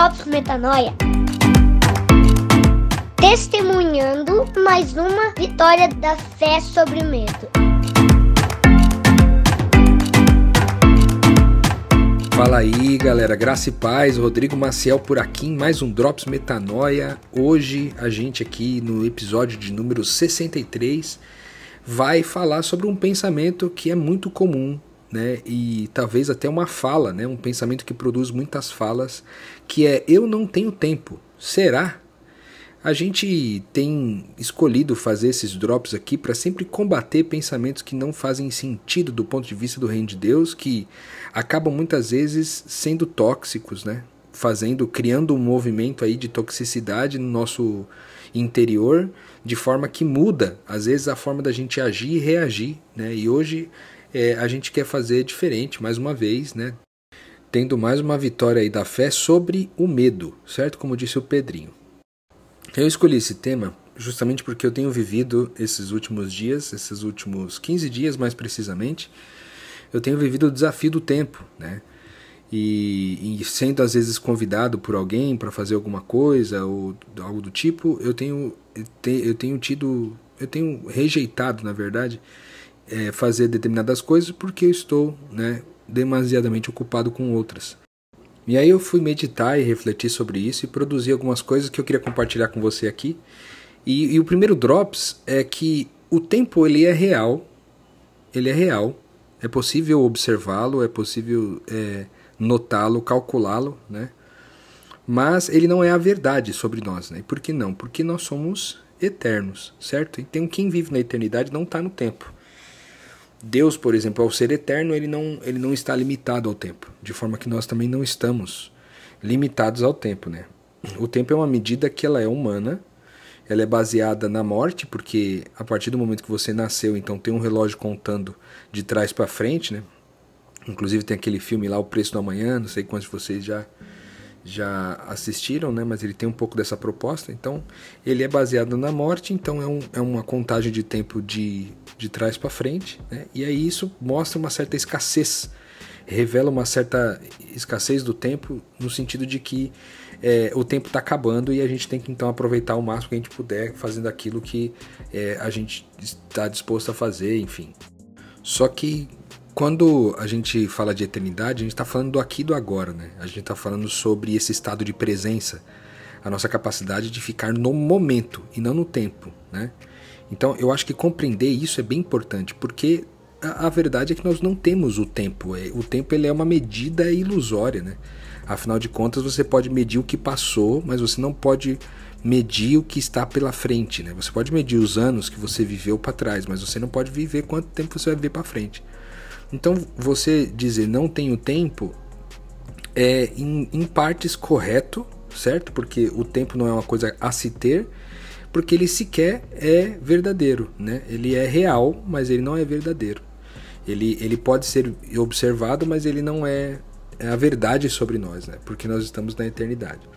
Drops Metanoia. Testemunhando mais uma vitória da fé sobre o medo. Fala aí, galera. Graça e paz. Rodrigo Maciel por aqui em mais um Drops Metanoia. Hoje a gente aqui no episódio de número 63 vai falar sobre um pensamento que é muito comum, né? E talvez até uma fala, né? Um pensamento que produz muitas falas, que é eu não tenho tempo. Será? A gente tem escolhido fazer esses drops aqui para sempre combater pensamentos que não fazem sentido do ponto de vista do reino de Deus, que acabam muitas vezes sendo tóxicos, né? Fazendo, criando um movimento aí de toxicidade no nosso interior, de forma que muda, às vezes, a forma da gente agir e reagir, né? E hoje é, a gente quer fazer diferente, mais uma vez, né? Tendo mais uma vitória aí da fé sobre o medo, certo? Como disse o Pedrinho. Eu escolhi esse tema justamente porque eu tenho vivido esses últimos dias, esses últimos 15 dias mais precisamente, eu tenho vivido o desafio do tempo, né? E, e sendo às vezes convidado por alguém para fazer alguma coisa ou algo do tipo, eu tenho, eu tenho tido, eu tenho rejeitado, na verdade, é, fazer determinadas coisas porque eu estou né, demasiadamente ocupado com outras. E aí eu fui meditar e refletir sobre isso e produzir algumas coisas que eu queria compartilhar com você aqui. E, e o primeiro drops é que o tempo ele é real, ele é real, é possível observá-lo, é possível é, notá-lo, calculá-lo, né? Mas ele não é a verdade sobre nós, né? por que não? Porque nós somos eternos, certo? Então quem vive na eternidade não está no tempo. Deus, por exemplo, ao ser eterno, ele não, ele não está limitado ao tempo, de forma que nós também não estamos limitados ao tempo, né? O tempo é uma medida que ela é humana, ela é baseada na morte, porque a partir do momento que você nasceu, então tem um relógio contando de trás para frente, né? Inclusive tem aquele filme lá, O Preço do Amanhã, não sei quantos de vocês já já assistiram, né? Mas ele tem um pouco dessa proposta. Então, ele é baseado na morte, então é, um, é uma contagem de tempo de, de trás para frente, né? E aí isso mostra uma certa escassez, revela uma certa escassez do tempo no sentido de que é, o tempo está acabando e a gente tem que então aproveitar o máximo que a gente puder fazendo aquilo que é, a gente está disposto a fazer, enfim. Só que quando a gente fala de eternidade, a gente está falando do aqui e do agora, né? A gente está falando sobre esse estado de presença, a nossa capacidade de ficar no momento e não no tempo, né? Então eu acho que compreender isso é bem importante, porque a, a verdade é que nós não temos o tempo. É, o tempo ele é uma medida ilusória, né? Afinal de contas, você pode medir o que passou, mas você não pode medir o que está pela frente, né? Você pode medir os anos que você viveu para trás, mas você não pode viver quanto tempo você vai viver para frente. Então, você dizer não tenho tempo é em, em partes correto, certo? Porque o tempo não é uma coisa a se ter, porque ele sequer é verdadeiro, né? Ele é real, mas ele não é verdadeiro. Ele, ele pode ser observado, mas ele não é, é a verdade sobre nós, né? Porque nós estamos na eternidade.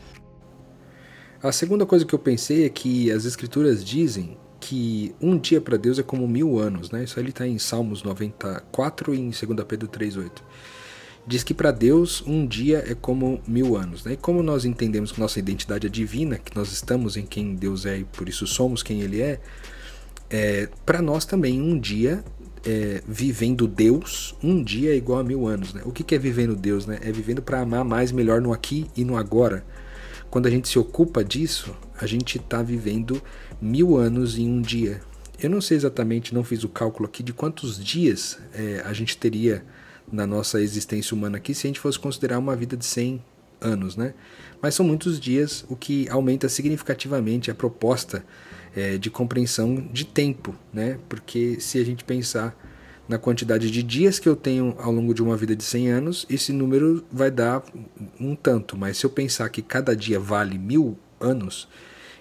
A segunda coisa que eu pensei é que as escrituras dizem que um dia para Deus é como mil anos, né? Isso ali está em Salmos 94 e em 2 Pedro 3,8. Diz que para Deus um dia é como mil anos, né? E como nós entendemos que nossa identidade é divina, que nós estamos em quem Deus é e por isso somos quem Ele é, é para nós também um dia é, vivendo Deus, um dia é igual a mil anos, né? O que, que é vivendo Deus, né? É vivendo para amar mais, melhor no aqui e no agora. Quando a gente se ocupa disso, a gente está vivendo mil anos em um dia. Eu não sei exatamente, não fiz o cálculo aqui de quantos dias é, a gente teria na nossa existência humana aqui se a gente fosse considerar uma vida de 100 anos, né? Mas são muitos dias, o que aumenta significativamente a proposta é, de compreensão de tempo, né? Porque se a gente pensar na quantidade de dias que eu tenho ao longo de uma vida de 100 anos, esse número vai dar um tanto. Mas se eu pensar que cada dia vale mil anos,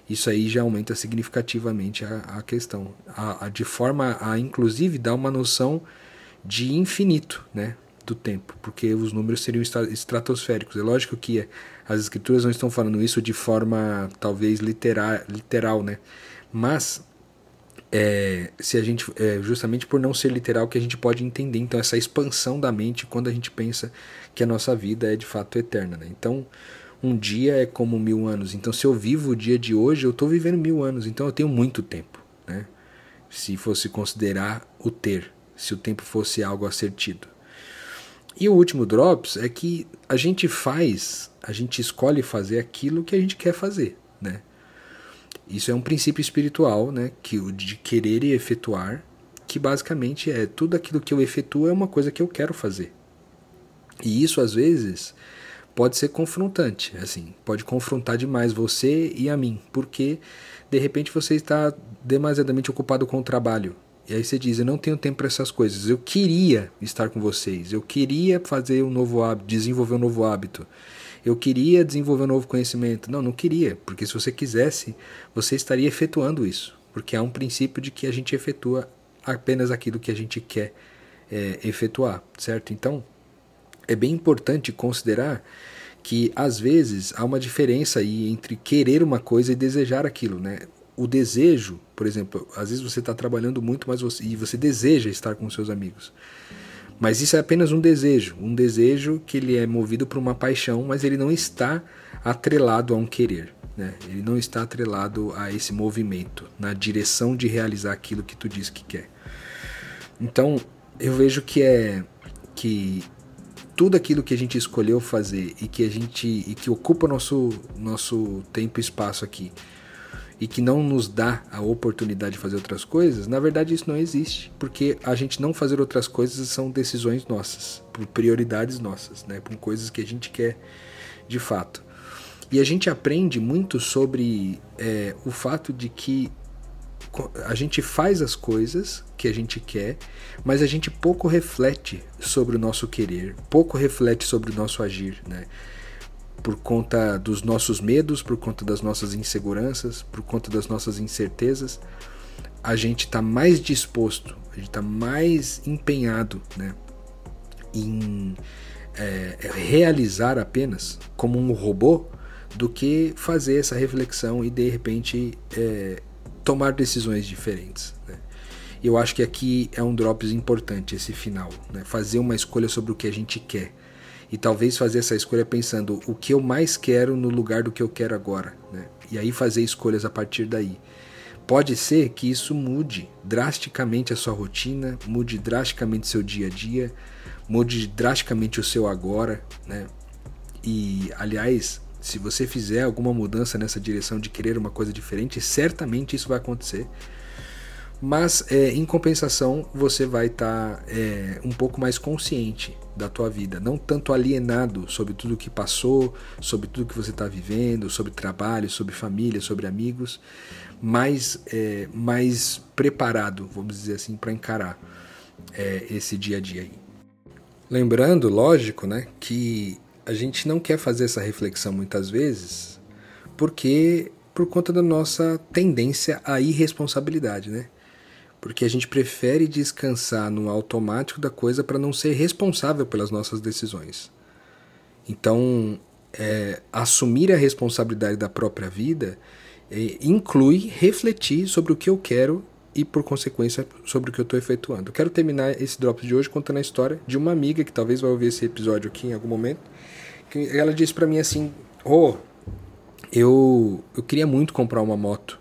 isso aí já aumenta significativamente a, a questão, a, a, de forma a inclusive dar uma noção de infinito, né, do tempo, porque os números seriam estratosféricos. É lógico que as escrituras não estão falando isso de forma talvez literal, literal né, mas é, se a gente é, justamente por não ser literal que a gente pode entender então essa expansão da mente quando a gente pensa que a nossa vida é de fato eterna. Né? Então um dia é como mil anos. Então, se eu vivo o dia de hoje, eu estou vivendo mil anos. Então, eu tenho muito tempo. Né? Se fosse considerar o ter, se o tempo fosse algo a ser tido. E o último drops é que a gente faz, a gente escolhe fazer aquilo que a gente quer fazer, né? Isso é um princípio espiritual, né, que o de querer e efetuar, que basicamente é tudo aquilo que eu efetuo é uma coisa que eu quero fazer. E isso às vezes pode ser confrontante, assim, pode confrontar demais você e a mim, porque de repente você está demasiadamente ocupado com o trabalho. E aí você diz: Eu não tenho tempo para essas coisas. Eu queria estar com vocês. Eu queria fazer um novo hábito, desenvolver um novo hábito. Eu queria desenvolver um novo conhecimento. Não, não queria, porque se você quisesse, você estaria efetuando isso. Porque há um princípio de que a gente efetua apenas aquilo que a gente quer é, efetuar, certo? Então, é bem importante considerar que às vezes há uma diferença aí entre querer uma coisa e desejar aquilo, né? O desejo, por exemplo, às vezes você está trabalhando muito, mas você, e você deseja estar com seus amigos. Mas isso é apenas um desejo, um desejo que ele é movido por uma paixão, mas ele não está atrelado a um querer. Né? Ele não está atrelado a esse movimento, na direção de realizar aquilo que tu diz que quer. Então, eu vejo que é que tudo aquilo que a gente escolheu fazer e que a gente e que ocupa nosso nosso tempo e espaço aqui e que não nos dá a oportunidade de fazer outras coisas, na verdade isso não existe, porque a gente não fazer outras coisas são decisões nossas, por prioridades nossas, né, por coisas que a gente quer de fato. E a gente aprende muito sobre é, o fato de que a gente faz as coisas que a gente quer, mas a gente pouco reflete sobre o nosso querer, pouco reflete sobre o nosso agir, né? Por conta dos nossos medos, por conta das nossas inseguranças, por conta das nossas incertezas, a gente está mais disposto, a gente está mais empenhado, né? Em é, realizar apenas como um robô do que fazer essa reflexão e de repente é, tomar decisões diferentes. Né? Eu acho que aqui é um drops importante esse final, né? fazer uma escolha sobre o que a gente quer e talvez fazer essa escolha pensando o que eu mais quero no lugar do que eu quero agora, né? e aí fazer escolhas a partir daí. Pode ser que isso mude drasticamente a sua rotina, mude drasticamente seu dia a dia, mude drasticamente o seu agora, né? E aliás, se você fizer alguma mudança nessa direção de querer uma coisa diferente, certamente isso vai acontecer. Mas é, em compensação, você vai estar tá, é, um pouco mais consciente da tua vida, não tanto alienado sobre tudo que passou, sobre tudo que você está vivendo, sobre trabalho, sobre família, sobre amigos, mas é, mais preparado, vamos dizer assim, para encarar é, esse dia a dia aí. Lembrando, lógico, né, que a gente não quer fazer essa reflexão muitas vezes porque por conta da nossa tendência à irresponsabilidade, né? Porque a gente prefere descansar no automático da coisa para não ser responsável pelas nossas decisões. Então, é, assumir a responsabilidade da própria vida é, inclui refletir sobre o que eu quero e, por consequência, sobre o que eu estou efetuando. Eu quero terminar esse drop de hoje contando a história de uma amiga que talvez vai ouvir esse episódio aqui em algum momento. Que ela disse para mim assim: Oh, eu, eu queria muito comprar uma moto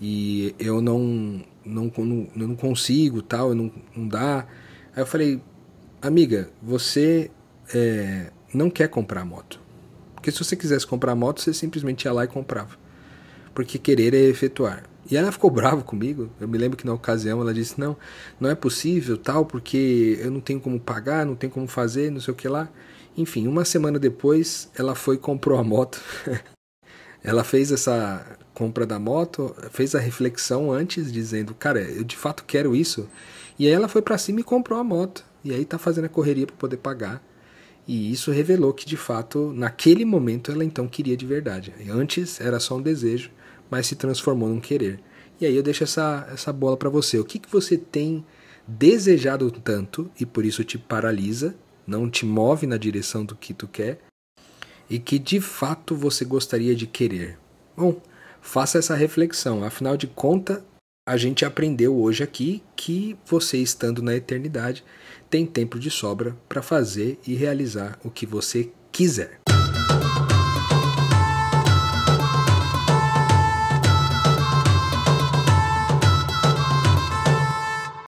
e eu não, não, não, não consigo, tal, não, não dá. Aí eu falei: Amiga, você é, não quer comprar a moto. Porque se você quisesse comprar a moto, você simplesmente ia lá e comprava. Porque querer é efetuar. E ela ficou brava comigo. Eu me lembro que na ocasião ela disse: Não, não é possível, tal, porque eu não tenho como pagar, não tenho como fazer, não sei o que lá. Enfim, uma semana depois ela foi e comprou a moto. ela fez essa compra da moto, fez a reflexão antes, dizendo: Cara, eu de fato quero isso. E aí ela foi para cima e comprou a moto. E aí tá fazendo a correria para poder pagar. E isso revelou que de fato, naquele momento, ela então queria de verdade. Antes era só um desejo mas se transformou num querer. E aí eu deixo essa, essa bola para você. O que, que você tem desejado tanto e por isso te paralisa, não te move na direção do que tu quer e que de fato você gostaria de querer? Bom, faça essa reflexão. Afinal de contas, a gente aprendeu hoje aqui que você estando na eternidade tem tempo de sobra para fazer e realizar o que você quiser.